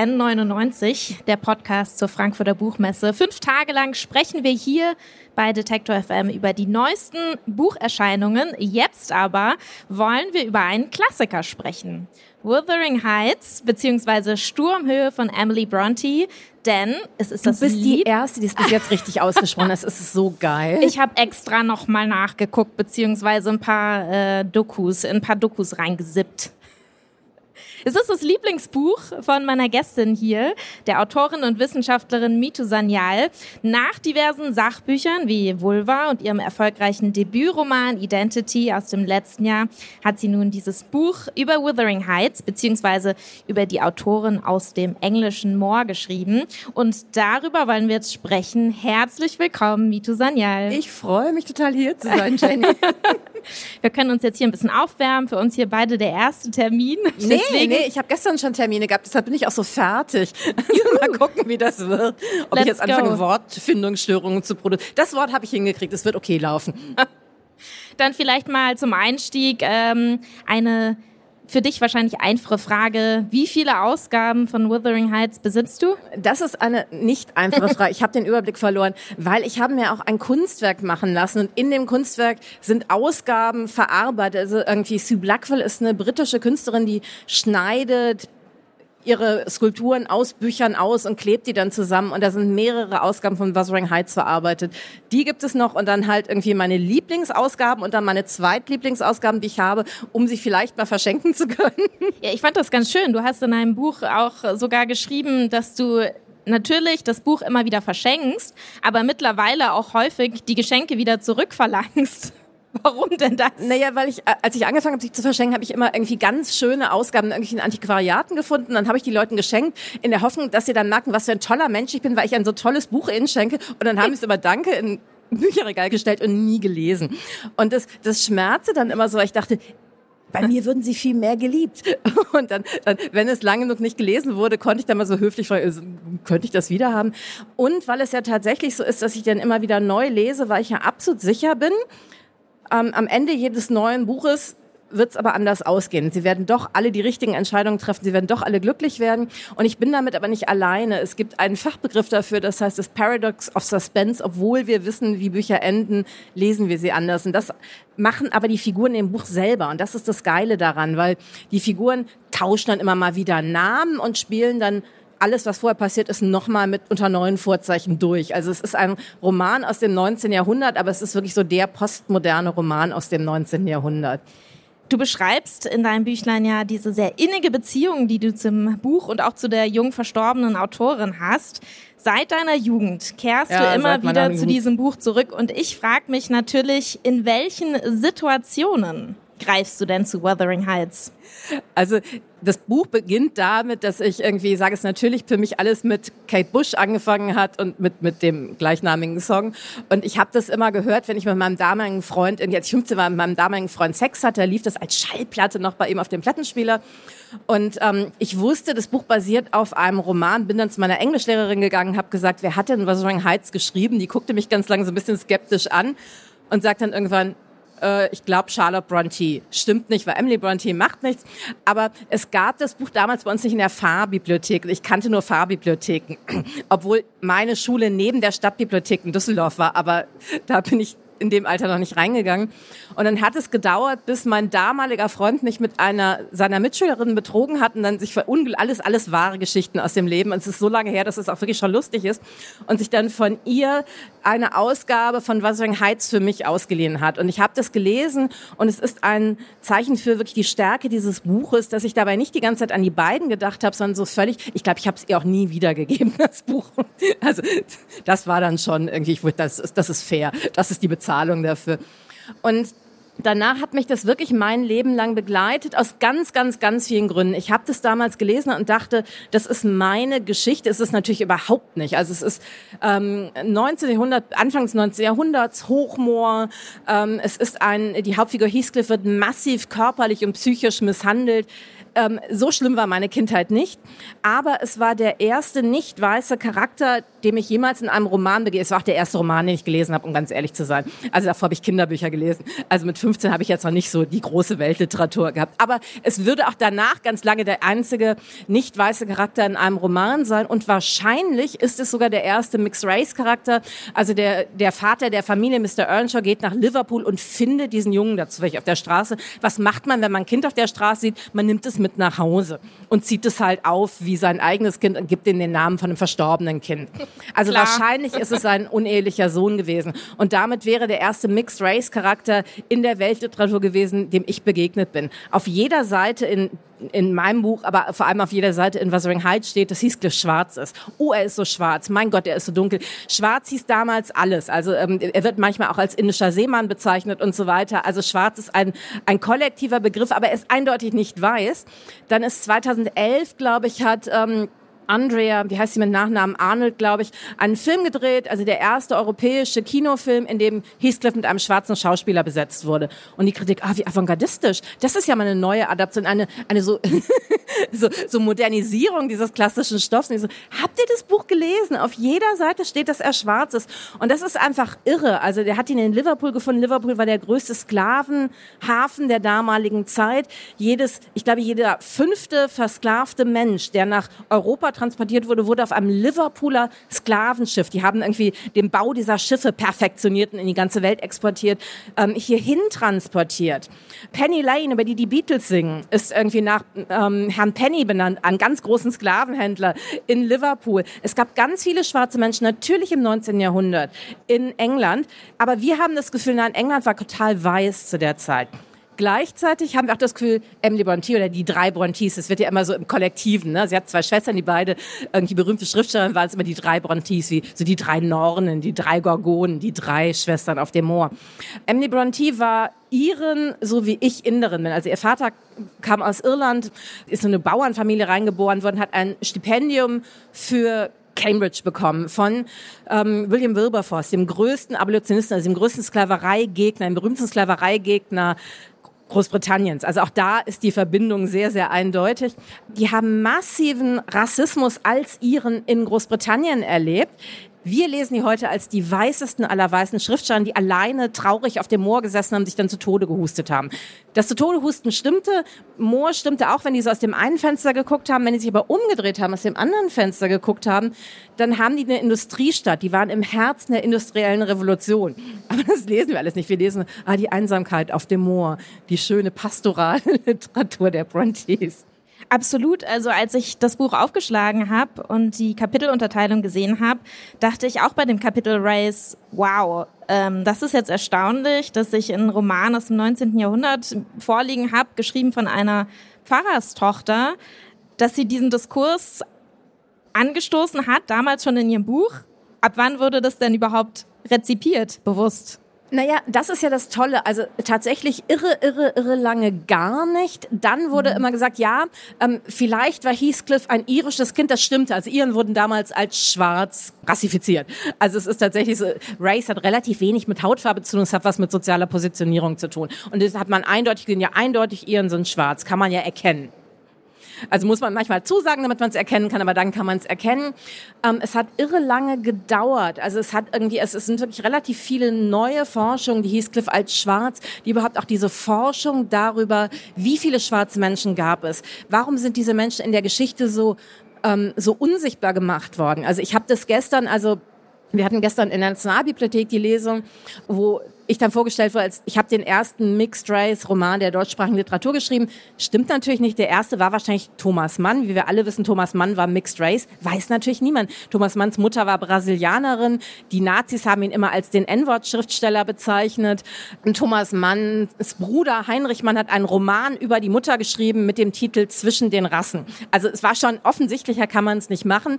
N99, der Podcast zur Frankfurter Buchmesse. Fünf Tage lang sprechen wir hier bei Detektor FM über die neuesten Bucherscheinungen. Jetzt aber wollen wir über einen Klassiker sprechen. Wuthering Heights beziehungsweise Sturmhöhe von Emily Bronte, denn es ist du das bist Lied. die erste, die es bis jetzt richtig ausgesprochen hat. Es ist so geil. Ich habe extra noch mal nachgeguckt beziehungsweise ein paar äh, Dokus, in ein paar Dokus reingesippt. Es ist das Lieblingsbuch von meiner Gästin hier, der Autorin und Wissenschaftlerin Mitu Sanyal. Nach diversen Sachbüchern wie Vulva und ihrem erfolgreichen Debütroman Identity aus dem letzten Jahr hat sie nun dieses Buch über Wuthering Heights beziehungsweise über die Autorin aus dem englischen Moor geschrieben. Und darüber wollen wir jetzt sprechen. Herzlich willkommen, Mitu Sanyal. Ich freue mich total hier zu sein, Jenny. wir können uns jetzt hier ein bisschen aufwärmen. Für uns hier beide der erste Termin. Nee, Deswegen nee, ich habe gestern schon Termine gehabt, deshalb bin ich auch so fertig. Also mal gucken, wie das wird. Ob Let's ich jetzt anfange, go. Wortfindungsstörungen zu produzieren. Das Wort habe ich hingekriegt, es wird okay laufen. Dann vielleicht mal zum Einstieg ähm, eine für dich wahrscheinlich einfache Frage. Wie viele Ausgaben von Wuthering Heights besitzt du? Das ist eine nicht einfache Frage. Ich habe den Überblick verloren, weil ich habe mir auch ein Kunstwerk machen lassen und in dem Kunstwerk sind Ausgaben verarbeitet. Also irgendwie Sue Blackwell ist eine britische Künstlerin, die schneidet ihre Skulpturen aus Büchern aus und klebt die dann zusammen und da sind mehrere Ausgaben von Wuthering Heights verarbeitet. Die gibt es noch und dann halt irgendwie meine Lieblingsausgaben und dann meine Zweitlieblingsausgaben, die ich habe, um sie vielleicht mal verschenken zu können. Ja, ich fand das ganz schön. Du hast in einem Buch auch sogar geschrieben, dass du natürlich das Buch immer wieder verschenkst, aber mittlerweile auch häufig die Geschenke wieder zurückverlangst. Warum denn das? Naja, weil ich, als ich angefangen habe, sie zu verschenken, habe ich immer irgendwie ganz schöne Ausgaben in irgendwelchen Antiquariaten gefunden. Dann habe ich die Leuten geschenkt, in der Hoffnung, dass sie dann merken, was für ein toller Mensch ich bin, weil ich ein so tolles Buch ihnen schenke. Und dann haben sie es immer Danke in Bücherregal gestellt und nie gelesen. Und das, das schmerzte dann immer so, weil ich dachte, bei mir würden sie viel mehr geliebt. Und dann, dann, wenn es lange genug nicht gelesen wurde, konnte ich dann mal so höflich fragen, also, könnte ich das wieder haben? Und weil es ja tatsächlich so ist, dass ich dann immer wieder neu lese, weil ich ja absolut sicher bin, ähm, am Ende jedes neuen Buches wird es aber anders ausgehen. Sie werden doch alle die richtigen Entscheidungen treffen, sie werden doch alle glücklich werden. Und ich bin damit aber nicht alleine. Es gibt einen Fachbegriff dafür, das heißt das Paradox of Suspense. Obwohl wir wissen, wie Bücher enden, lesen wir sie anders. Und das machen aber die Figuren im Buch selber. Und das ist das Geile daran, weil die Figuren tauschen dann immer mal wieder Namen und spielen dann alles, was vorher passiert ist, nochmal mit unter neuen Vorzeichen durch. Also es ist ein Roman aus dem 19. Jahrhundert, aber es ist wirklich so der postmoderne Roman aus dem 19. Jahrhundert. Du beschreibst in deinem Büchlein ja diese sehr innige Beziehung, die du zum Buch und auch zu der jung verstorbenen Autorin hast. Seit deiner Jugend kehrst Ja, du immer wieder zu Jugend. diesem Buch zurück und ich frage mich natürlich, in welchen Situationen greifst du denn zu Wuthering Heights? Also das Buch beginnt damit, dass ich irgendwie sage, es natürlich für mich alles mit Kate Bush angefangen hat und mit mit dem gleichnamigen Song. Und ich habe das immer gehört, wenn ich mit meinem damaligen Freund, als ich 15 war, mit meinem damaligen Freund Sex hatte, lief das als Schallplatte noch bei ihm auf dem Plattenspieler. Und ähm, ich wusste, das Buch basiert auf einem Roman, bin dann zu meiner Englischlehrerin gegangen, habe gesagt, wer hat denn Wuthering Heights geschrieben? Die guckte mich ganz lange so ein bisschen skeptisch an und sagt dann irgendwann, äh, ich glaube Charlotte Bronte. Stimmt nicht, weil Emily Bronte macht nichts. Aber es gab das Buch damals bei uns nicht in der Fahrbibliothek. Ich kannte nur Fahrbibliotheken. Obwohl meine Schule neben der Stadtbibliothek in Düsseldorf war. Aber da bin ich in dem Alter noch nicht reingegangen. Und dann hat es gedauert, bis mein damaliger Freund mich mit einer seiner Mitschülerinnen betrogen hat und dann sich alles, alles wahre Geschichten aus dem Leben. Und es ist so lange her, dass es auch wirklich schon lustig ist. Und sich dann von ihr eine Ausgabe von Wuthering Heights für mich ausgeliehen hat. Und ich habe das gelesen und es ist ein Zeichen für wirklich die Stärke dieses Buches, dass ich dabei nicht die ganze Zeit an die beiden gedacht habe, sondern so völlig, ich glaube, ich habe es ihr auch nie wiedergegeben, das Buch. Also das war dann schon irgendwie, ich das ist, das ist fair, das ist die Bezahlung dafür. Und danach hat mich das wirklich mein Leben lang begleitet, aus ganz, ganz, ganz vielen Gründen. Ich habe das damals gelesen und dachte, das ist meine Geschichte. Es ist natürlich überhaupt nicht. Also es ist ähm, 19. Jahrhundert, Anfang des 19. Jahrhunderts, Hochmoor. Ähm, es ist ein, die Hauptfigur Heathcliff wird massiv körperlich und psychisch misshandelt. Ähm, so schlimm war meine Kindheit nicht. Aber es war der erste nicht weiße Charakter, dem ich jemals in einem Roman begehe. Es war auch der erste Roman, den ich gelesen habe, um ganz ehrlich zu sein. Also davor habe ich Kinderbücher gelesen. Also mit 15 habe ich jetzt noch nicht so die große Weltliteratur gehabt. Aber es würde auch danach ganz lange der einzige nicht weiße Charakter in einem Roman sein. Und wahrscheinlich ist es sogar der erste Mixed Race Charakter. Also der, der Vater der Familie, Mr. Earnshaw, geht nach Liverpool und findet diesen Jungen dazu auf der Straße. Was macht man, wenn man ein Kind auf der Straße sieht? Man nimmt es mit nach Hause und zieht es halt auf wie sein eigenes Kind und gibt ihm den Namen von einem verstorbenen Kind. Also Klar. wahrscheinlich ist es ein unehelicher Sohn gewesen. Und damit wäre der erste Mixed Race Charakter in der Weltliteratur gewesen, dem ich begegnet bin. Auf jeder Seite in in meinem Buch, aber vor allem auf jeder Seite in Wuthering Heights steht, dass Heathcliff schwarz ist. Oh, er ist so schwarz. Mein Gott, er ist so dunkel. Schwarz hieß damals alles. Also ähm, er wird manchmal auch als indischer Seemann bezeichnet und so weiter. Also schwarz ist ein, ein kollektiver Begriff, aber er ist eindeutig nicht weiß. Dann ist 2011, glaube ich, hat ähm, Andrea, wie heißt sie mit Nachnamen, Arnold, glaube ich, einen Film gedreht, also der erste europäische Kinofilm, in dem Heathcliff mit einem schwarzen Schauspieler besetzt wurde. Und die Kritik, ah, wie avantgardistisch. Das ist ja mal eine neue Adaption, eine, eine so, so, so Modernisierung dieses klassischen Stoffs. Und ich so, habt ihr das Buch gelesen? Auf jeder Seite steht, dass er schwarz ist. Und das ist einfach irre. Also der hat ihn in Liverpool gefunden. Liverpool war der größte Sklavenhafen der damaligen Zeit. Jedes, ich glaube, jeder fünfte versklavte Mensch, der nach Europa transportiert wurde, wurde auf einem Liverpooler Sklavenschiff. Die haben irgendwie den Bau dieser Schiffe perfektioniert und in die ganze Welt exportiert, ähm, hierhin transportiert. Penny Lane, über die die Beatles singen, ist irgendwie nach ähm, Herrn Penny benannt, einem ganz großen Sklavenhändler in Liverpool. Es gab ganz viele schwarze Menschen, natürlich im 19. Jahrhundert in England, aber wir haben das Gefühl, nein, England war total weiß zu der Zeit. Gleichzeitig haben wir auch das Gefühl, Emily Bronte oder die drei Brontes, das wird ja immer so im Kollektiven, ne? Sie hat zwei Schwestern, die beide irgendwie berühmte Schriftsteller waren es immer die drei Brontes, wie so die drei Nornen, die drei Gorgonen, die drei Schwestern auf dem Moor. Emily Bronte war Iren, so wie ich Inderin bin. Also ihr Vater kam aus Irland, ist in eine Bauernfamilie reingeboren worden, hat ein Stipendium für Cambridge bekommen von ähm, William Wilberforce, dem größten Abolitionisten, also dem größten Sklavereigegner, dem berühmtesten Sklavereigegner Großbritanniens. Also auch da ist die Verbindung sehr, sehr eindeutig. Die haben massiven Rassismus als ihren in Großbritannien erlebt. Wir lesen die heute als die weißesten aller weißen Schriftsteller, die alleine traurig auf dem Moor gesessen haben, sich dann zu Tode gehustet haben. Das zu Tode husten stimmte. Moor stimmte auch, wenn die so aus dem einen Fenster geguckt haben. Wenn die sich aber umgedreht haben, aus dem anderen Fenster geguckt haben, dann haben die eine Industriestadt. Die waren im Herzen der industriellen Revolution. Aber das lesen wir alles nicht. Wir lesen, ah, die Einsamkeit auf dem Moor, die schöne pastorale Literatur der Brontes. Absolut. Also als ich das Buch aufgeschlagen habe und die Kapitelunterteilung gesehen habe, dachte ich auch bei dem Kapitel Race, wow, ähm, das ist jetzt erstaunlich, dass ich einen Roman aus dem 19. Jahrhundert vorliegen habe, geschrieben von einer Pfarrerstochter, dass sie diesen Diskurs angestoßen hat, damals schon in ihrem Buch. Ab wann wurde das denn überhaupt rezipiert, bewusst? Naja, das ist ja das Tolle. Also tatsächlich irre, irre, irre lange gar nicht. Dann wurde mhm. immer gesagt, ja, ähm, vielleicht war Heathcliff ein irisches Kind. Das stimmte. Also Iren wurden damals als schwarz rassifiziert. Also es ist tatsächlich so, Race hat relativ wenig mit Hautfarbe zu tun. Es hat was mit sozialer Positionierung zu tun. Und das hat man eindeutig gesehen. Ja, eindeutig Iren sind schwarz. Kann man ja erkennen. Also muss man manchmal zusagen, damit man es erkennen kann, aber dann kann man es erkennen. Ähm, es hat irre lange gedauert. Also es hat irgendwie, es, es sind wirklich relativ viele neue Forschungen, die Heathcliff als schwarz, die überhaupt auch diese Forschung darüber, wie viele schwarze Menschen gab es. Warum sind diese Menschen in der Geschichte so ähm, so unsichtbar gemacht worden. Also ich habe das gestern, also wir hatten gestern in der Nationalbibliothek die Lesung, wo ich dann vorgestellt wurde, als ich habe den ersten Mixed Race Roman der deutschsprachigen Literatur geschrieben. Stimmt natürlich nicht. Der erste war wahrscheinlich Thomas Mann. Wie wir alle wissen, Thomas Mann war Mixed Race. Weiß natürlich niemand. Thomas Manns Mutter war Brasilianerin. Die Nazis haben ihn immer als den N-Wort-Schriftsteller bezeichnet. Und Thomas Manns Bruder Heinrich Mann hat einen Roman über die Mutter geschrieben mit dem Titel Zwischen den Rassen. Also es war schon offensichtlicher kann man es nicht machen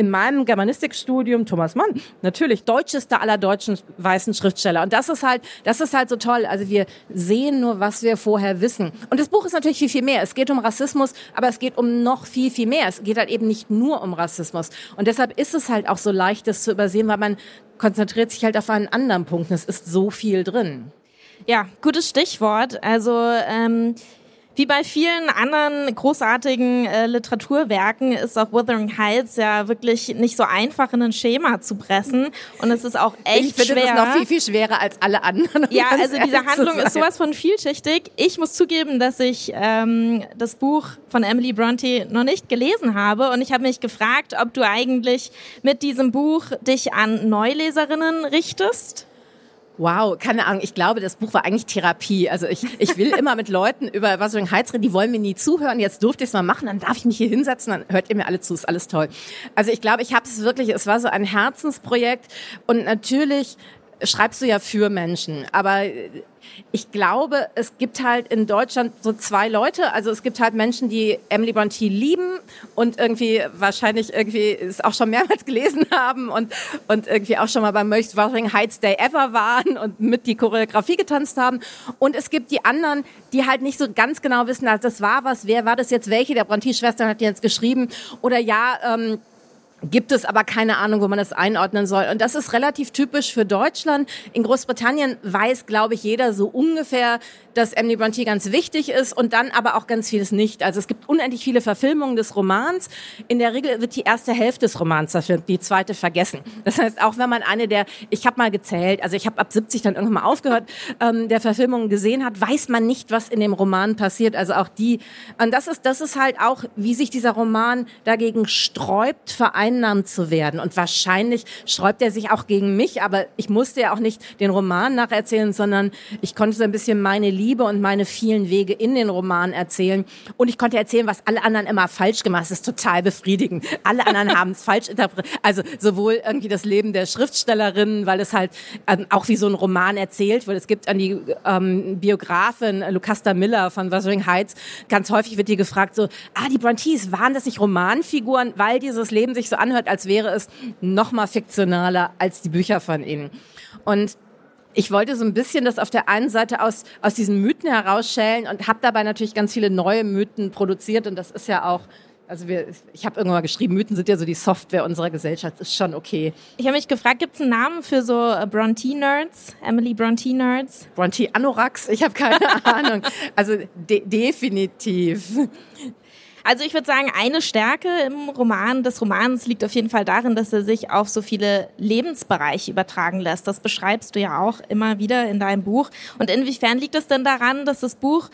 in meinem Germanistikstudium Thomas Mann, natürlich deutschester aller deutschen weißen Schriftsteller. Und das ist halt, das ist halt so toll. Also wir sehen nur, was wir vorher wissen. Und das Buch ist natürlich viel, viel mehr. Es geht um Rassismus, aber es geht um noch viel, viel mehr. Es geht halt eben nicht nur um Rassismus. Und deshalb ist es halt auch so leicht, das zu übersehen, weil man konzentriert sich halt auf einen anderen Punkt. Es ist so viel drin. Ja, gutes Stichwort. Also ähm, Wie bei vielen anderen großartigen äh, Literaturwerken ist auch Wuthering Heights ja wirklich nicht so einfach in ein Schema zu pressen und es ist auch echt ich finde, schwer. Ich finde es noch viel, viel schwerer als alle anderen. Ja, also diese Handlung ist sowas von vielschichtig. Ich muss zugeben, dass ich ähm, das Buch von Emily Bronte noch nicht gelesen habe und ich habe mich gefragt, ob du eigentlich mit diesem Buch dich an Neuleserinnen richtest. Wow, keine Ahnung. Ich glaube, das Buch war eigentlich Therapie. Also ich, ich will immer mit Leuten über was für Heiz reden, die wollen mir nie zuhören. Jetzt durfte ich es mal machen, dann darf ich mich hier hinsetzen, dann hört ihr mir alle zu, ist alles toll. Also ich glaube, ich habe es wirklich, es war so ein Herzensprojekt und natürlich schreibst du ja für Menschen, aber ich glaube, es gibt halt in Deutschland so zwei Leute. Also es gibt halt Menschen, die Emily Bronte lieben und irgendwie wahrscheinlich irgendwie es auch schon mehrmals gelesen haben und, und irgendwie auch schon mal beim Most Wuthering Heights Day Ever waren und mit die Choreografie getanzt haben. Und es gibt die anderen, die halt nicht so ganz genau wissen, also das war was, wer war das jetzt, welche der Bronte-Schwestern hat jetzt geschrieben oder ja, ähm, gibt es aber keine Ahnung, wo man das einordnen soll. Und das ist relativ typisch für Deutschland. In Großbritannien weiß, glaube ich, jeder so ungefähr, dass Emily Bronte ganz wichtig ist und dann aber auch ganz vieles nicht. Also es gibt unendlich viele Verfilmungen des Romans. In der Regel wird die erste Hälfte des Romans verfilmt, die zweite vergessen. Das heißt, auch wenn man eine der, ich habe mal gezählt, also ich habe ab 70 dann irgendwann mal aufgehört, ähm, der Verfilmungen gesehen hat, weiß man nicht, was in dem Roman passiert. Also auch die, und das ist, das ist halt auch, wie sich dieser Roman dagegen sträubt, vereinnahmt zu werden. Und wahrscheinlich sträubt er sich auch gegen mich, aber ich musste ja auch nicht den Roman nacherzählen, sondern ich konnte so ein bisschen meine Liebe und meine vielen Wege in den Roman erzählen. Und ich konnte erzählen, was alle anderen immer falsch gemacht haben. Das ist total befriedigend. Alle anderen haben es falsch interpretiert. Also sowohl irgendwie das Leben der Schriftstellerin, weil es halt ähm, auch wie so ein Roman erzählt wird. Es gibt an die ähm, Biografin Lucasta Miller von Wuthering Heights, ganz häufig wird die gefragt so, ah, die Brontes, waren das nicht Romanfiguren, weil dieses Leben sich so anhört, als wäre es noch mal fiktionaler als die Bücher von ihnen. Und ich wollte so ein bisschen das auf der einen Seite aus, aus diesen Mythen herausschälen und habe dabei natürlich ganz viele neue Mythen produziert und das ist ja auch also wir, ich habe irgendwann mal geschrieben, Mythen sind ja so die Software unserer Gesellschaft, ist schon okay. Ich habe mich gefragt, gibt es einen Namen für so äh, Bronte-Nerds? Emily Bronte-Nerds? Bronte-Anoraks? Ich habe keine Ahnung. Also de definitiv. Also ich würde sagen, eine Stärke im Roman des Romans liegt auf jeden Fall darin, dass er sich auf so viele Lebensbereiche übertragen lässt. Das beschreibst du ja auch immer wieder in deinem Buch. Und inwiefern liegt es denn daran, dass das Buch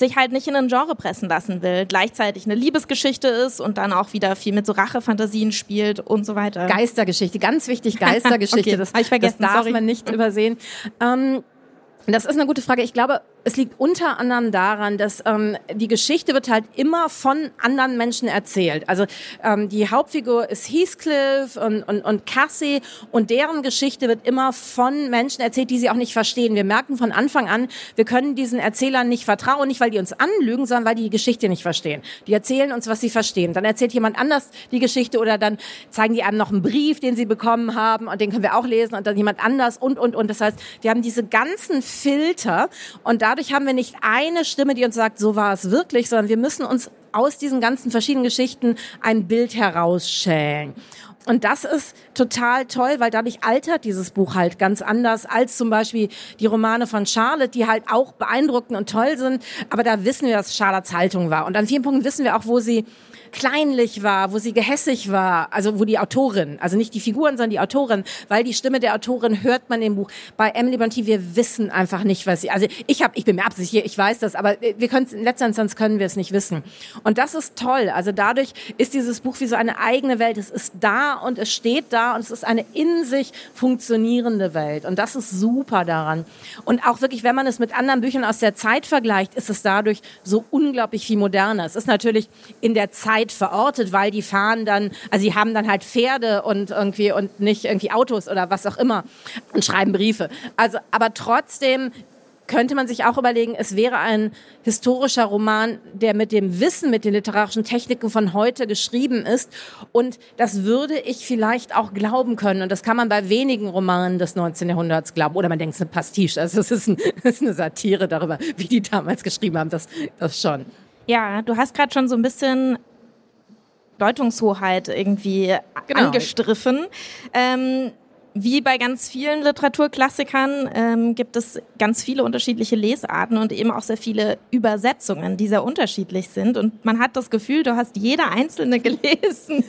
sich halt nicht in ein Genre pressen lassen will, gleichzeitig eine Liebesgeschichte ist und dann auch wieder viel mit so Rachefantasien spielt und so weiter. Geistergeschichte, ganz wichtig, Geistergeschichte. okay, das, das darf sorry. man nicht übersehen. Ähm, das ist eine gute Frage. Ich glaube, es liegt unter anderem daran, dass ähm, die Geschichte wird halt immer von anderen Menschen erzählt. Also ähm, die Hauptfigur ist Heathcliff und, und, und Cassie und deren Geschichte wird immer von Menschen erzählt, die sie auch nicht verstehen. Wir merken von Anfang an, wir können diesen Erzählern nicht vertrauen, nicht weil die uns anlügen, sondern weil die die Geschichte nicht verstehen. Die erzählen uns, was sie verstehen. Dann erzählt jemand anders die Geschichte oder dann zeigen die einem noch einen Brief, den sie bekommen haben und den können wir auch lesen und dann jemand anders und, und, und. Das heißt, wir haben diese ganzen Filter und dadurch haben wir nicht eine Stimme, die uns sagt, so war es wirklich, sondern wir müssen uns aus diesen ganzen verschiedenen Geschichten ein Bild herausschälen. Und das ist total toll, weil dadurch altert dieses Buch halt ganz anders als zum Beispiel die Romane von Charlotte, die halt auch beeindruckend und toll sind. Aber da wissen wir, dass Charlottes Haltung war. Und an vielen Punkten wissen wir auch, wo sie kleinlich war, wo sie gehässig war, also wo die Autorin, also nicht die Figuren, sondern die Autorin, weil die Stimme der Autorin hört man im Buch. Bei Emily Bronte, wir wissen einfach nicht, was sie, also ich habe, ich bin mir absichtlich, ich weiß das, aber wir können in letzter Instanz können wir es nicht wissen. Und das ist toll. Also dadurch ist dieses Buch wie so eine eigene Welt. Es ist da und es steht da und es ist eine in sich funktionierende Welt. Und das ist super daran. Und auch wirklich, wenn man es mit anderen Büchern aus der Zeit vergleicht, ist es dadurch so unglaublich viel moderner. Es ist natürlich in der Zeit Zeit verortet, weil die fahren dann, also sie haben dann halt Pferde und irgendwie und nicht irgendwie Autos oder was auch immer und schreiben Briefe. Also, aber trotzdem könnte man sich auch überlegen, es wäre ein historischer Roman, der mit dem Wissen, mit den literarischen Techniken von heute geschrieben ist. Und das würde ich vielleicht auch glauben können. Und das kann man bei wenigen Romanen des 19. Jahrhunderts glauben. Oder man denkt, es ist eine Pastiche. Also es ist, ein, ist eine Satire darüber, wie die damals geschrieben haben. Das, das schon. Ja, du hast gerade schon so ein bisschen Deutungshoheit irgendwie Genau. angestriffen. Ähm, wie bei ganz vielen Literaturklassikern ähm, gibt es ganz viele unterschiedliche Lesarten und eben auch sehr viele Übersetzungen, die sehr unterschiedlich sind. Und man hat das Gefühl, du hast jede einzelne gelesen.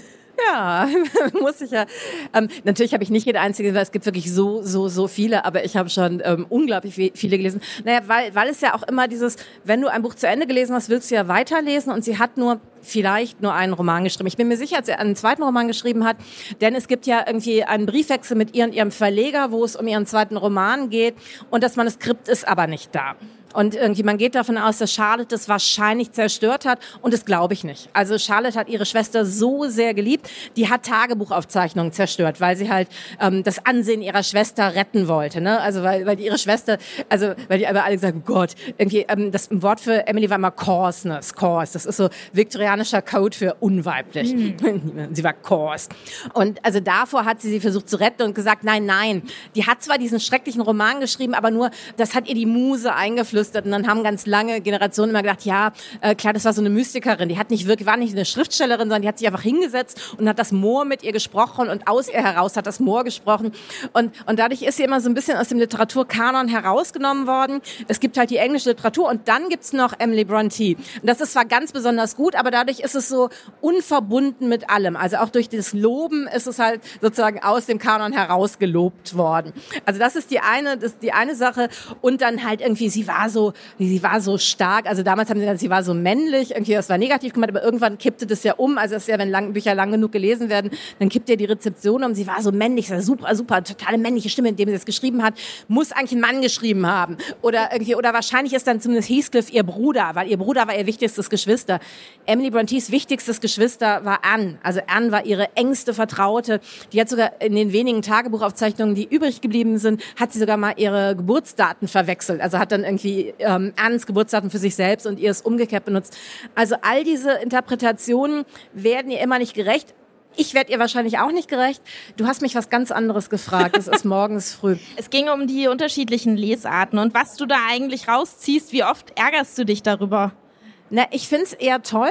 Ja, muss ich ja. Ähm, natürlich habe ich nicht jede einzige, weil es gibt wirklich so, so, so viele, aber ich habe schon ähm, unglaublich viele gelesen. Naja, weil, weil es ja auch immer dieses, wenn du ein Buch zu Ende gelesen hast, willst du ja weiterlesen und sie hat nur vielleicht nur einen Roman geschrieben. Ich bin mir sicher, dass er einen zweiten Roman geschrieben hat, denn es gibt ja irgendwie einen Briefwechsel mit ihr und ihrem Verleger, wo es um ihren zweiten Roman geht und das Manuskript ist aber nicht da. Und irgendwie, man geht davon aus, dass Charlotte das wahrscheinlich zerstört hat. Und das glaube ich nicht. Also Charlotte hat ihre Schwester so sehr geliebt, die hat Tagebuchaufzeichnungen zerstört, weil sie halt ähm, das Ansehen ihrer Schwester retten wollte. Ne? Also weil, weil ihre Schwester, also weil die aber alle gesagt oh Gott, irgendwie, ähm, das Wort für Emily war immer coarseness, coarse. Das ist so viktorianischer Code für unweiblich. Mhm. sie war coarse. Und also davor hat sie sie versucht zu retten und gesagt, nein, nein. Die hat zwar diesen schrecklichen Roman geschrieben, aber nur, das hat ihr die Muse eingeflößt geflüstert und dann haben ganz lange Generationen immer gedacht, ja, äh, klar, das war so eine Mystikerin, die hat nicht wirklich, war nicht eine Schriftstellerin, sondern die hat sich einfach hingesetzt und hat das Moor mit ihr gesprochen und aus ihr heraus hat das Moor gesprochen und, und dadurch ist sie immer so ein bisschen aus dem Literaturkanon herausgenommen worden. Es gibt halt die englische Literatur und dann gibt's noch Emily Bronte. Und das ist zwar ganz besonders gut, aber dadurch ist es so unverbunden mit allem. Also auch durch das Loben ist es halt sozusagen aus dem Kanon herausgelobt worden. Also das ist die eine, das ist die eine Sache und dann halt irgendwie, sie war so, sie war so stark. Also damals haben sie gesagt, sie war so männlich. Irgendwie, das war negativ gemeint, aber irgendwann kippte das ja um. Also das ist ja, wenn lang, Bücher lang genug gelesen werden, dann kippt ja die Rezeption um. Sie war so männlich, super, super, totale männliche Stimme, indem sie das geschrieben hat. Muss eigentlich ein Mann geschrieben haben. Oder irgendwie, oder wahrscheinlich ist dann zumindest Heathcliff ihr Bruder, weil ihr Bruder war ihr wichtigstes Geschwister. Emily Brontes wichtigstes Geschwister war Anne. Also Anne war ihre engste Vertraute. Die hat sogar in den wenigen Tagebuchaufzeichnungen, die übrig geblieben sind, hat sie sogar mal ihre Geburtsdaten verwechselt. Also hat dann irgendwie ähm, Anns Geburtsdatum für sich selbst und ihr es umgekehrt benutzt. Also all diese Interpretationen werden ihr immer nicht gerecht. Ich werde ihr wahrscheinlich auch nicht gerecht. Du hast mich was ganz anderes gefragt. Es ist morgens früh. Es ging um die unterschiedlichen Lesarten und was du da eigentlich rausziehst. Wie oft ärgerst du dich darüber? Na, ich find's eher toll.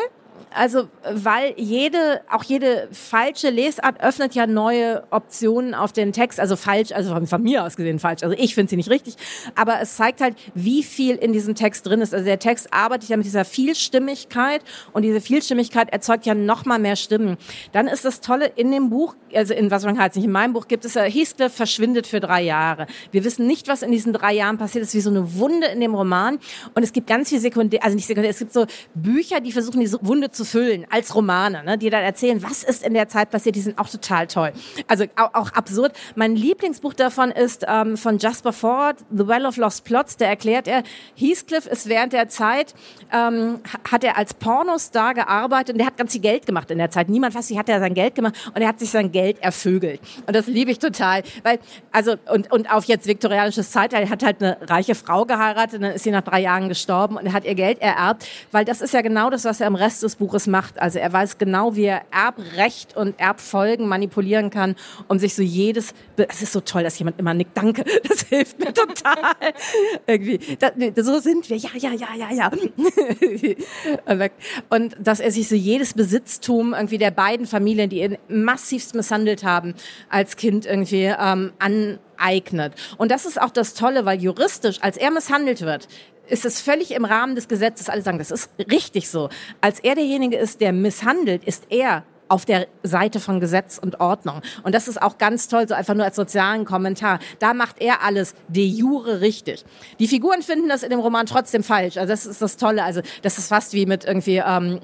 Also, weil jede, auch jede falsche Lesart öffnet ja neue Optionen auf den Text. Also falsch, also von, von mir aus gesehen falsch. Also ich finde sie nicht richtig. Aber es zeigt halt, wie viel in diesem Text drin ist. Also der Text arbeitet ja mit dieser Vielstimmigkeit und diese Vielstimmigkeit erzeugt ja noch mal mehr Stimmen. Dann ist das Tolle in dem Buch, also in was man halt nicht in meinem Buch gibt es ja, Heathcliff verschwindet für drei Jahre. Wir wissen nicht, was in diesen drei Jahren passiert ist, wie so eine Wunde in dem Roman. Und es gibt ganz viel Sekundär, also nicht Sekundär, es gibt so Bücher, die versuchen, diese Wunde zu füllen als Romane, ne, die dann erzählen, was ist in der Zeit passiert. Die sind auch total toll. Also auch, auch absurd. Mein Lieblingsbuch davon ist ähm, von Jasper Ford, The Well of Lost Plots. Da erklärt er, Heathcliff ist während der Zeit, ähm, hat er als Pornostar gearbeitet und der hat ganz viel Geld gemacht in der Zeit. Niemand weiß, wie hat er sein Geld gemacht und er hat sich sein Geld ervögelt. Und das liebe ich total. Weil, also, und, und auf jetzt viktorianisches Zeitalter, er hat halt eine reiche Frau geheiratet, und dann ist sie nach drei Jahren gestorben und er hat ihr Geld ererbt, weil das ist ja genau das, was er im Rest des Buches macht. Also er weiß genau, wie er Erbrecht und Erbfolgen manipulieren kann, um sich so jedes, es ist so toll, dass jemand immer nickt, danke, das hilft mir total. Irgendwie, das, so sind wir, ja, ja, ja, ja, ja. und dass er sich so jedes Besitztum irgendwie der beiden Familien, die ihn massivst misshandelt haben, als Kind irgendwie ähm, aneignet. Und das ist auch das Tolle, weil juristisch, als er misshandelt wird, ist es völlig im Rahmen des Gesetzes. Alle sagen, das ist richtig so. Als er derjenige ist, der misshandelt, ist er auf der Seite von Gesetz und Ordnung. Und das ist auch ganz toll, so einfach nur als sozialen Kommentar. Da macht er alles de jure richtig. Die Figuren finden das in dem Roman trotzdem falsch. Also das ist das Tolle. Also das ist fast wie mit irgendwie ähm,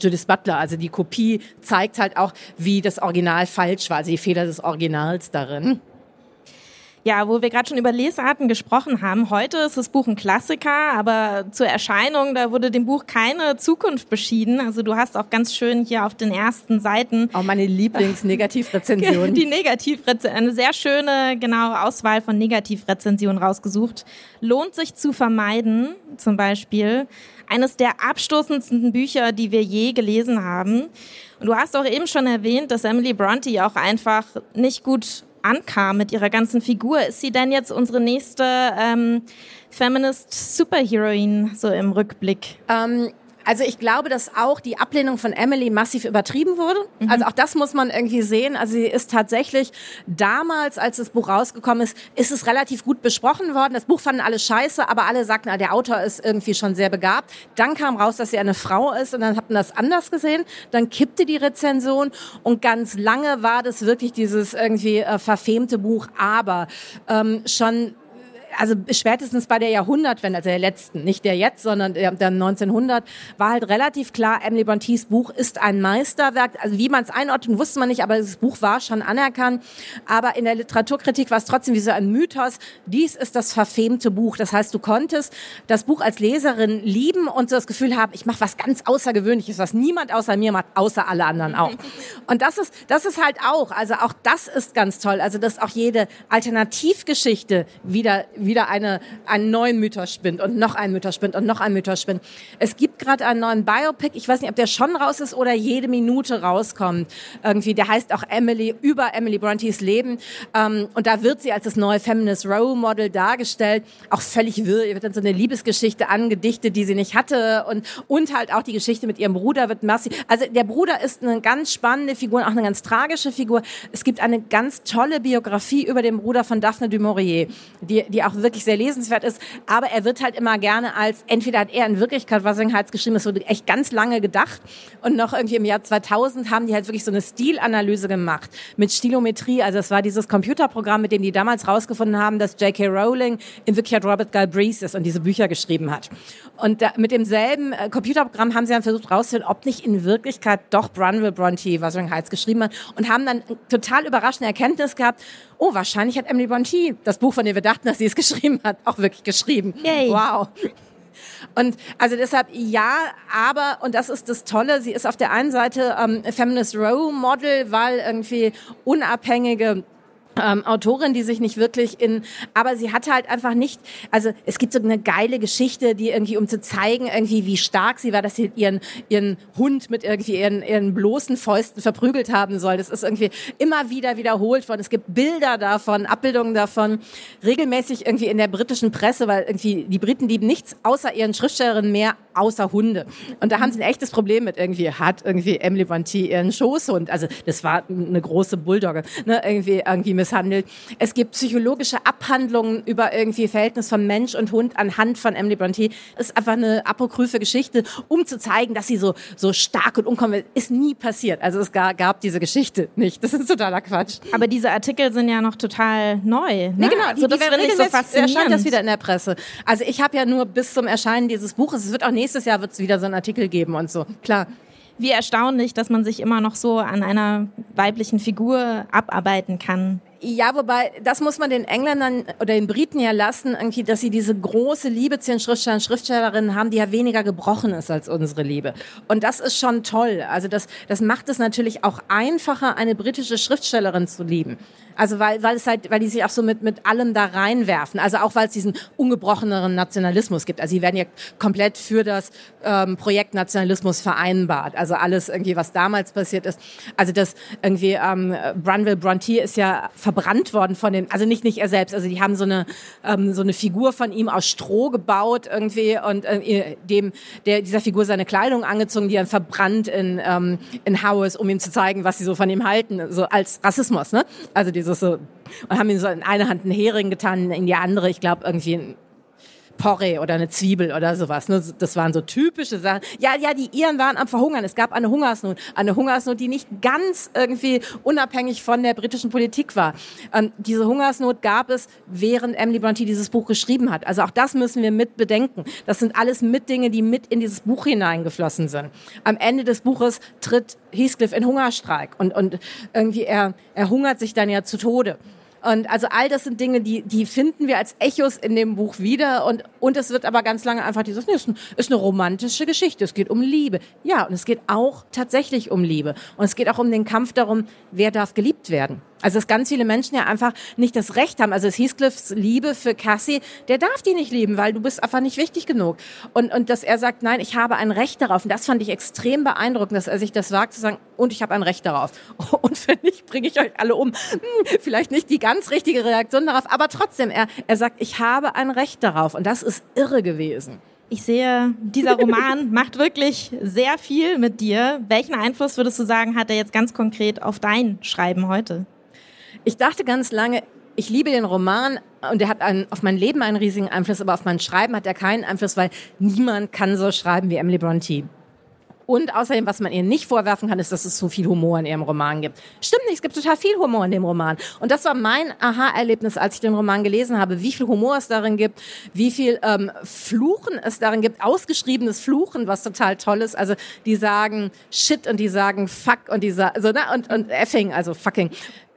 Judith Butler. Also die Kopie zeigt halt auch, wie das Original falsch war, also die Fehler des Originals darin. Ja, wo wir gerade schon über Lesarten gesprochen haben. Heute ist das Buch ein Klassiker, aber zur Erscheinung, da wurde dem Buch keine Zukunft beschieden. Also du hast auch ganz schön hier auf den ersten Seiten. Auch meine Lieblings-Negativrezension. Die Negativrezension, eine sehr schöne, genau, Auswahl von Negativrezensionen rausgesucht. Lohnt sich zu vermeiden, zum Beispiel. Eines der abstoßendsten Bücher, die wir je gelesen haben. Und du hast auch eben schon erwähnt, dass Emily Bronte auch einfach nicht gut ankam mit ihrer ganzen Figur. Ist sie denn jetzt unsere nächste ähm, Feminist Superheroine so im Rückblick? Ähm, Also ich glaube, dass auch die Ablehnung von Emily massiv übertrieben wurde. Mhm. Also auch das muss man irgendwie sehen. Also sie ist tatsächlich damals, als das Buch rausgekommen ist, ist es relativ gut besprochen worden. Das Buch fanden alle scheiße, aber alle sagten, ah, der Autor ist irgendwie schon sehr begabt. Dann kam raus, dass sie eine Frau ist und dann hat man das anders gesehen. Dann kippte die Rezension und ganz lange war das wirklich dieses irgendwie äh, verfemte Buch. Aber ähm, schon also spätestens bei der Jahrhundertwende, also der letzten, nicht der jetzt, sondern der, der 1900, war halt relativ klar, Emily Brontes Buch ist ein Meisterwerk. Also wie man es einordnet, wusste man nicht, aber das Buch war schon anerkannt. Aber in der Literaturkritik war es trotzdem wie so ein Mythos. Dies ist das verfemte Buch. Das heißt, du konntest das Buch als Leserin lieben und so das Gefühl haben, ich mache was ganz Außergewöhnliches, was niemand außer mir macht, außer alle anderen auch. Und das ist, das ist halt auch, also auch das ist ganz toll. Also dass auch jede Alternativgeschichte wieder wieder eine, einen neuen Mythos spinnt und noch einen Mythos spinnt und noch einen Mythos spinnt. Es gibt gerade einen neuen Biopic, ich weiß nicht, ob der schon raus ist oder jede Minute rauskommt. Irgendwie, der heißt auch Emily, über Emily Brontes Leben. Ähm, und da wird sie als das neue Feminist Role Model dargestellt. Auch völlig wirr. Ihr wird dann so eine Liebesgeschichte angedichtet, die sie nicht hatte. Und, und halt auch die Geschichte mit ihrem Bruder wird massiv. Also der Bruder ist eine ganz spannende Figur und auch eine ganz tragische Figur. Es gibt eine ganz tolle Biografie über den Bruder von Daphne du Maurier, die, die auch auch wirklich sehr lesenswert ist. Aber er wird halt immer gerne als, entweder hat er in Wirklichkeit Wassinghals geschrieben, das wurde echt ganz lange gedacht. Und noch irgendwie im Jahr 2000 haben die halt wirklich so eine Stilanalyse gemacht mit Stilometrie. Also es war dieses Computerprogramm, mit dem die damals rausgefunden haben, dass J.K. Rowling in Wirklichkeit Robert Galbraith ist und diese Bücher geschrieben hat. Und da, mit demselben äh, Computerprogramm haben sie dann versucht rauszufinden, ob nicht in Wirklichkeit doch Brunville Bronte Wassinghals geschrieben hat und haben dann total überraschende Erkenntnis gehabt, oh, wahrscheinlich hat Emily Bronte das Buch, von dem wir dachten, dass sie es geschrieben hat, auch wirklich geschrieben. Yay. Wow. Und also deshalb ja, aber, und das ist das Tolle, sie ist auf der einen Seite ähm, Feminist Role Model, weil irgendwie unabhängige ähm, Autorin, die sich nicht wirklich in, aber sie hatte halt einfach nicht, also es gibt so eine geile Geschichte, die irgendwie, um zu zeigen, irgendwie, wie stark sie war, dass sie ihren, ihren Hund mit irgendwie ihren, ihren bloßen Fäusten verprügelt haben soll. Das ist irgendwie immer wieder wiederholt worden. Es gibt Bilder davon, Abbildungen davon, regelmäßig irgendwie in der britischen Presse, weil irgendwie die Briten lieben nichts außer ihren Schriftstellerinnen mehr, außer Hunde. Und da haben sie ein echtes Problem mit irgendwie, hat irgendwie Emily Bonti ihren Schoßhund, also das war eine große Bulldogge, ne, irgendwie, irgendwie misshandelt. Es gibt psychologische Abhandlungen über irgendwie Verhältnis von Mensch und Hund anhand von Emily Bronte. Ist einfach eine apokryphe Geschichte, um zu zeigen, dass sie so, so stark und unkonventionell ist nie passiert. Also es gab, diese Geschichte nicht. Das ist totaler Quatsch. Aber diese Artikel sind ja noch total neu. Ne? Nee, genau. Also das die werden so faszinierend. erscheint das wieder in der Presse. Also ich habe ja nur bis zum Erscheinen dieses Buches, es wird auch nächstes Jahr wird es wieder so einen Artikel geben und so. Klar wie erstaunlich, dass man sich immer noch so an einer weiblichen Figur abarbeiten kann. Ja, wobei, das muss man den Engländern oder den Briten ja lassen, irgendwie, dass sie diese große Liebe zu den Schriftstellern Schriftstellerinnen haben, die ja weniger gebrochen ist als unsere Liebe. Und das ist schon toll. Also das, das macht es natürlich auch einfacher, eine britische Schriftstellerin zu lieben. Also weil, weil es halt, weil die sich auch so mit, mit allem da reinwerfen. Also auch weil es diesen ungebrocheneren Nationalismus gibt. Also sie werden ja komplett für das ähm, Projekt Nationalismus vereinbart. Also alles irgendwie, was damals passiert ist. Also das irgendwie, ähm, Brunville Bronte ist ja verbrannt worden von dem, also nicht, nicht er selbst. Also die haben so eine, ähm, so eine Figur von ihm aus Stroh gebaut irgendwie und äh, dem, der, dieser Figur seine Kleidung angezogen, die er verbrannt in, ähm, in Howes, um ihm zu zeigen, was sie so von ihm halten. So als Rassismus, ne? Also die dieses so und haben ihm so in eine Hand einen Hering getan, in die andere, ich glaube irgendwie Porree oder eine Zwiebel oder sowas. Ne? Das waren so typische Sachen. Ja, ja, die Iren waren am Verhungern. Es gab eine Hungersnot. Eine Hungersnot, die nicht ganz irgendwie unabhängig von der britischen Politik war. Ähm, diese Hungersnot gab es, während Emily Bronte dieses Buch geschrieben hat. Also auch das müssen wir mit bedenken. Das sind alles mit Dinge, die mit in dieses Buch hineingeflossen sind. Am Ende des Buches tritt Heathcliff in Hungerstreik und, und irgendwie er, er hungert sich dann ja zu Tode. Und also all das sind Dinge, die, die finden wir als Echos in dem Buch wieder. Und, und es wird aber ganz lange einfach dieses, nee, ist, ein, ist eine romantische Geschichte. Es geht um Liebe. Ja, und es geht auch tatsächlich um Liebe. Und es geht auch um den Kampf darum, wer darf geliebt werden. Also dass ganz viele Menschen ja einfach nicht das Recht haben. Also Heathcliffs Liebe für Cassie, der darf die nicht lieben, weil du bist einfach nicht wichtig genug. Und, und dass er sagt, nein, ich habe ein Recht darauf. Und das fand ich extrem beeindruckend, dass er sich das wagt zu sagen, und ich habe ein Recht darauf. Und wenn nicht, bringe ich euch alle um. Hm, vielleicht nicht die ganz richtige Reaktion darauf, aber trotzdem, er, er sagt, ich habe ein Recht darauf. Und das ist irre gewesen. Ich sehe, dieser Roman macht wirklich sehr viel mit dir. Welchen Einfluss würdest du sagen, hat er jetzt ganz konkret auf dein Schreiben heute? Ich dachte ganz lange, ich liebe den Roman und er hat einen, auf mein Leben einen riesigen Einfluss, aber auf mein Schreiben hat er keinen Einfluss, weil niemand kann so schreiben wie Emily Bronte. Und außerdem, was man ihr nicht vorwerfen kann, ist, dass es so viel Humor in ihrem Roman gibt. Stimmt nicht, es gibt total viel Humor in dem Roman. Und das war mein Aha-Erlebnis, als ich den Roman gelesen habe, wie viel Humor es darin gibt, wie viel ähm, Fluchen es darin gibt, ausgeschriebenes Fluchen, was total toll ist. Also die sagen Shit und die sagen Fuck und die sagen, also, ne, und, und Effing, also fucking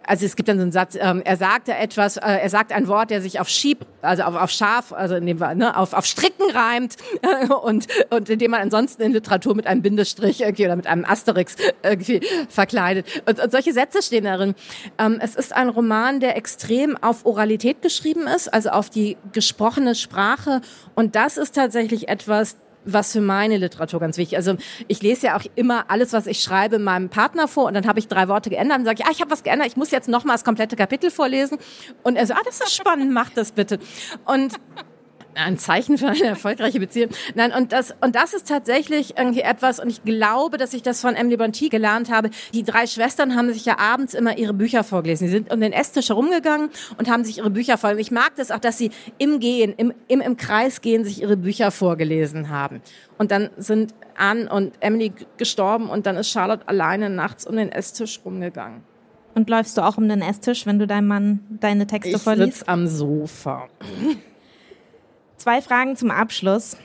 also es gibt dann so einen Satz, ähm, er sagte etwas, äh, er sagt ein Wort, der sich auf Schieb, also auf, auf Schaf, also in dem, ne, auf, auf Stricken reimt äh, und, und indem man ansonsten in Literatur mit einem Bindestrich irgendwie oder mit einem Asterix irgendwie verkleidet. Und, und solche Sätze stehen darin. Ähm, es ist ein Roman, der extrem auf Oralität geschrieben ist, also auf die gesprochene Sprache. Und das ist tatsächlich etwas, was für meine Literatur ganz wichtig. Also ich lese ja auch immer alles, was ich schreibe, meinem Partner vor und dann habe ich drei Worte geändert und sage, ja, ich habe was geändert, ich muss jetzt noch mal das komplette Kapitel vorlesen. Und er so, ah, das ist spannend, mach das bitte. Und ein Zeichen für eine erfolgreiche Beziehung. Nein, und das, und das ist tatsächlich irgendwie etwas, und ich glaube, dass ich das von Emily Bonti gelernt habe. Die drei Schwestern haben sich ja abends immer ihre Bücher vorgelesen. Sie sind um den Esstisch herumgegangen und haben sich ihre Bücher vorgelesen. Ich mag das auch, dass sie im Gehen, im, im, im Kreis gehen, sich ihre Bücher vorgelesen haben. Und dann sind Anne und Emily gestorben und dann ist Charlotte alleine nachts um den Esstisch rumgegangen. Und läufst du auch um den Esstisch, wenn du deinem Mann deine Texte ich vorliest? Ich sitze am Sofa. Zwei Fragen zum Abschluss.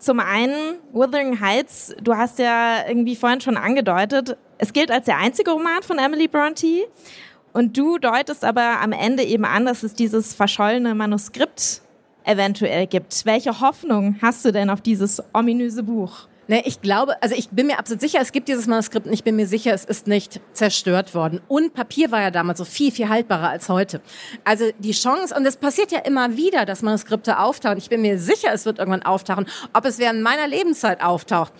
Zum einen, Wuthering Heights, du hast ja irgendwie vorhin schon angedeutet, es gilt als der einzige Roman von Emily Bronte. Und du deutest aber am Ende eben an, dass es dieses verschollene Manuskript eventuell gibt. Welche Hoffnung hast du denn auf dieses ominöse Buch? Ne, ich glaube, also ich bin mir absolut sicher, es gibt dieses Manuskript und ich bin mir sicher, es ist nicht zerstört worden. Und Papier war ja damals so viel, viel haltbarer als heute. Also die Chance, und es passiert ja immer wieder, dass Manuskripte auftauchen. Ich bin mir sicher, es wird irgendwann auftauchen. Ob es während meiner Lebenszeit auftaucht,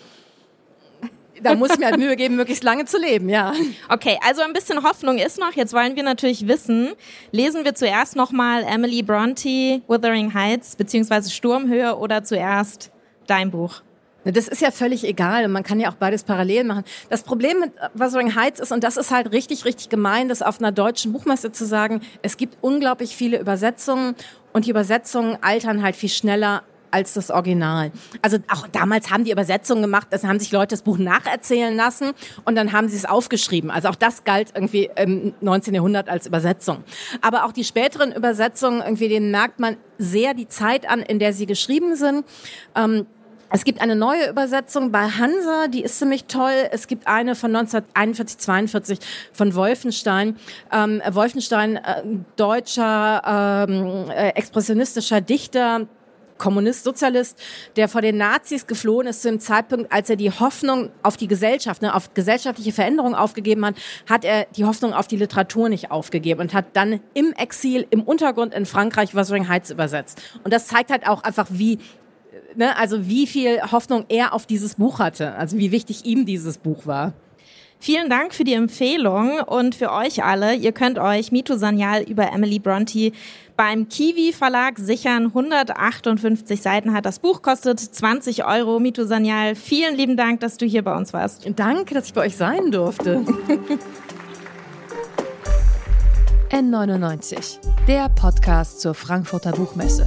da muss ich mir halt Mühe geben, möglichst lange zu leben, ja. Okay, also ein bisschen Hoffnung ist noch. Jetzt wollen wir natürlich wissen, lesen wir zuerst nochmal Emily Bronte, Wuthering Heights, beziehungsweise Sturmhöhe oder zuerst dein Buch? Ne, das ist ja völlig egal. Man kann ja auch beides parallel machen. Das Problem mit Wuthering Heights ist, und das ist halt richtig, richtig gemein, das auf einer deutschen Buchmesse zu sagen, es gibt unglaublich viele Übersetzungen und die Übersetzungen altern halt viel schneller als das Original. Also auch damals haben die Übersetzungen gemacht, also haben sich Leute das Buch nacherzählen lassen und dann haben sie es aufgeschrieben. Also auch das galt irgendwie im 19. Jahrhundert als Übersetzung. Aber auch die späteren Übersetzungen, irgendwie denen merkt man sehr die Zeit an, in der sie geschrieben sind. Ähm, es gibt eine neue Übersetzung bei Hansa, die ist ziemlich toll. Es gibt eine von 1941, 42 von Wolfenstein. Ähm, Wolfenstein, äh, deutscher ähm, äh, expressionistischer Dichter, Kommunist, Sozialist, der vor den Nazis geflohen ist zu dem Zeitpunkt, als er die Hoffnung auf die Gesellschaft, ne, auf gesellschaftliche Veränderung aufgegeben hat, hat er die Hoffnung auf die Literatur nicht aufgegeben und hat dann im Exil, im Untergrund in Frankreich Wuthering Heights übersetzt. Und das zeigt halt auch einfach, wie ne, also wie viel Hoffnung er auf dieses Buch hatte, also wie wichtig ihm dieses Buch war. Vielen Dank für die Empfehlung und für euch alle. Ihr könnt euch Mito Sanyal über Emily Bronte beim Kiwi Verlag sichern. 158 Seiten hat das Buch, kostet 20 Euro. Mito Sanyal, vielen lieben Dank, dass du hier bei uns warst. Danke, dass ich bei euch sein durfte. N99, der Podcast zur Frankfurter Buchmesse